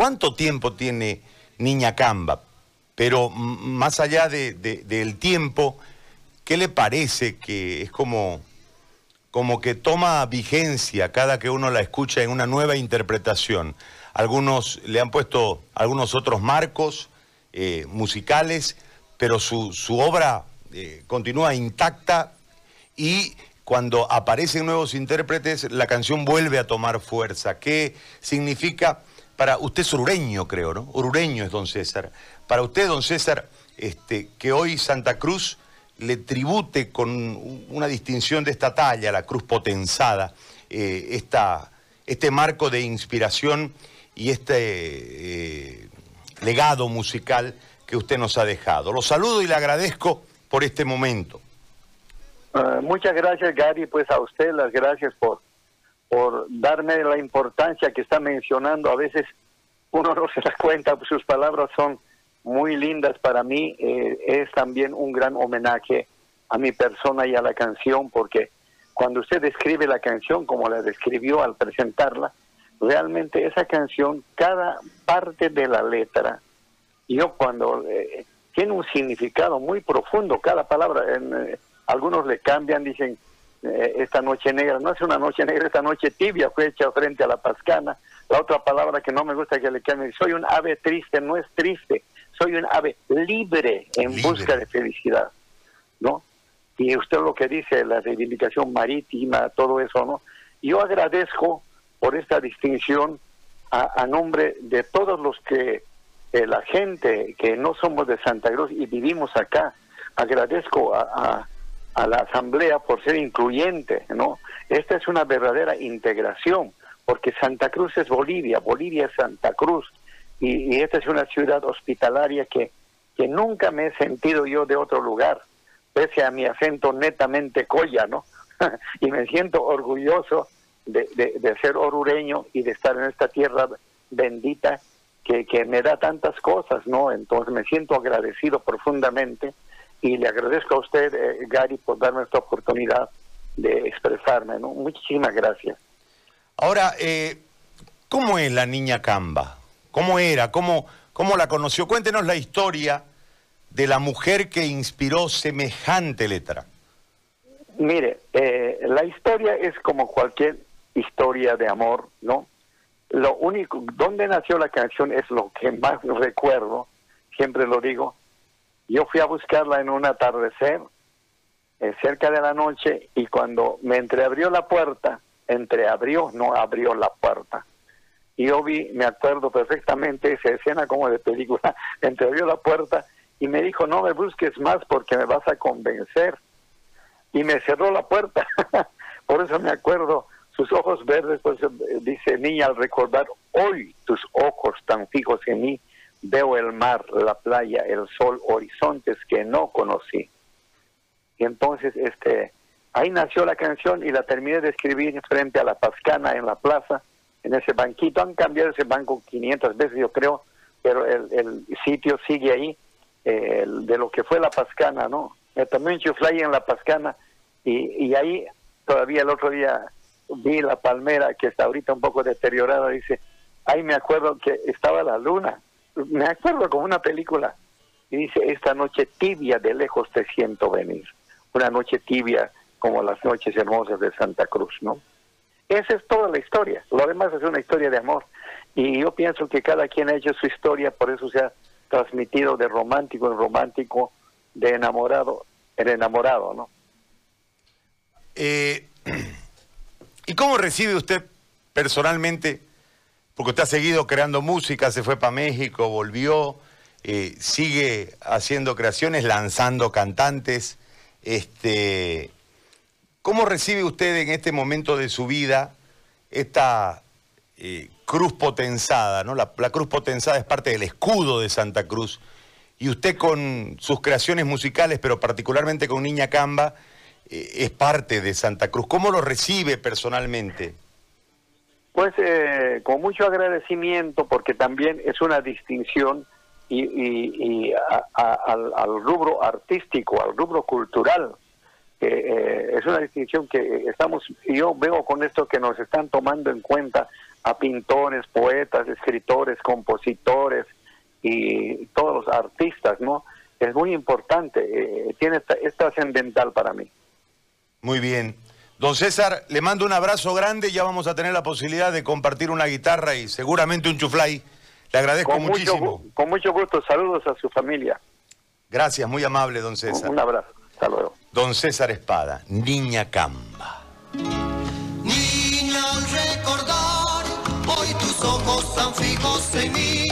¿cuánto tiempo tiene Niña Camba? Pero más allá de, del tiempo, ¿qué le parece que es como, como que toma vigencia cada que uno la escucha en una nueva interpretación? Algunos le han puesto algunos otros marcos eh, musicales, pero su, su obra eh, continúa intacta y cuando aparecen nuevos intérpretes, la canción vuelve a tomar fuerza. ¿Qué significa para usted es orureño, creo, ¿no? Orureño es don César. Para usted, don César, este, que hoy Santa Cruz le tribute con una distinción de esta talla, la cruz potenzada, eh, esta, este marco de inspiración y este eh, legado musical que usted nos ha dejado. Lo saludo y le agradezco por este momento. Ah, muchas gracias, Gary. Pues a usted las gracias por por darme la importancia que está mencionando. A veces uno no se da cuenta, sus palabras son muy lindas para mí. Eh, es también un gran homenaje a mi persona y a la canción, porque cuando usted describe la canción como la describió al presentarla, realmente esa canción, cada parte de la letra, yo cuando eh, tiene un significado muy profundo, cada palabra, eh, algunos le cambian, dicen, eh, esta noche negra, no es una noche negra, esta noche tibia fue hecha frente a la pascana. La otra palabra que no me gusta que le cambien, soy un ave triste, no es triste, soy un ave libre en busca de felicidad, ¿no? Y usted lo que dice, la reivindicación marítima, todo eso, ¿no? Yo agradezco por esta distinción a, nombre de todos los que, eh, la gente que no somos de Santa Cruz y vivimos acá, agradezco a a la Asamblea por ser incluyente, ¿no? Esta es una verdadera integración, porque Santa Cruz es Bolivia, Bolivia es Santa Cruz, y, esta es una ciudad hospitalaria que, que nunca me he sentido yo de otro lugar, pese a mi acento netamente colla, ¿no? y me siento orgulloso de, de, ser orureño y de estar en esta tierra bendita que, que me da tantas cosas, ¿no? Entonces me siento agradecido profundamente y le agradezco a usted, eh, Gary, por darme esta oportunidad de expresarme. ¿no? Muchísimas gracias. Ahora, eh, ¿cómo es la niña Camba? ¿Cómo era? ¿Cómo, ¿Cómo la conoció? Cuéntenos la historia de la mujer que inspiró semejante letra. Mire, eh, la historia es como cualquier historia de amor, ¿no? Lo único, donde nació la canción es lo que más recuerdo, siempre lo digo, yo fui a buscarla en un atardecer, eh, cerca de la noche, y cuando me entreabrió la puerta, entreabrió, no abrió la puerta. Y yo vi, me acuerdo perfectamente esa escena como de película, entreabrió la puerta y me dijo, no me busques más porque me vas a convencer. Y me cerró la puerta. Por eso me acuerdo, sus ojos verdes, pues dice niña al recordar hoy tus ojos tan fijos en mí, veo el mar, la playa, el sol, horizontes que no conocí. Y entonces, este, ahí nació la canción y la terminé de escribir frente a la Pascana en la plaza, en ese banquito. Han cambiado ese banco 500 veces, yo creo, pero el, sitio sigue ahí, de lo que fue la Pascana, ¿no? También yo fly en la Pascana y, y ahí todavía el otro día vi la palmera que está ahorita un poco deteriorada, dice, ahí me acuerdo que estaba la luna, me acuerdo como una película, y dice, esta noche tibia de lejos te siento venir, una noche tibia como las noches hermosas de Santa Cruz, ¿no? Esa es toda la historia, lo demás es una historia de amor, y yo pienso que cada quien ha hecho su historia, por eso se ha transmitido de romántico en romántico, de enamorado en enamorado, ¿no? Eh, ¿Y cómo recibe usted personalmente porque usted ha seguido creando música, se fue para México, volvió, eh, sigue haciendo creaciones, lanzando cantantes. Este, ¿Cómo recibe usted en este momento de su vida esta eh, cruz potenzada? ¿no? La, cruz potenzada es parte del escudo de Santa Cruz. Y usted con sus creaciones musicales, pero particularmente con Niña Camba, eh, es parte de Santa Cruz. ¿Cómo lo recibe personalmente? Pues eh, con mucho agradecimiento porque también es una distinción y, al, rubro artístico, al rubro cultural. eh, es una distinción que estamos, y yo veo con esto que nos están tomando en cuenta a pintores, poetas, escritores, compositores y todos los artistas, ¿no? Es muy importante, eh, tiene es trascendental para mí. Muy bien. Don César, le mando un abrazo grande, ya vamos a tener la posibilidad de compartir una guitarra y seguramente un chuflay. Le agradezco muchísimo. con mucho gusto, saludos a su familia. Gracias, muy amable, don César. Un abrazo, hasta luego. Don César Espada, Niña Camba. Niña, al recordar, hoy tus ojos tan fijos en mí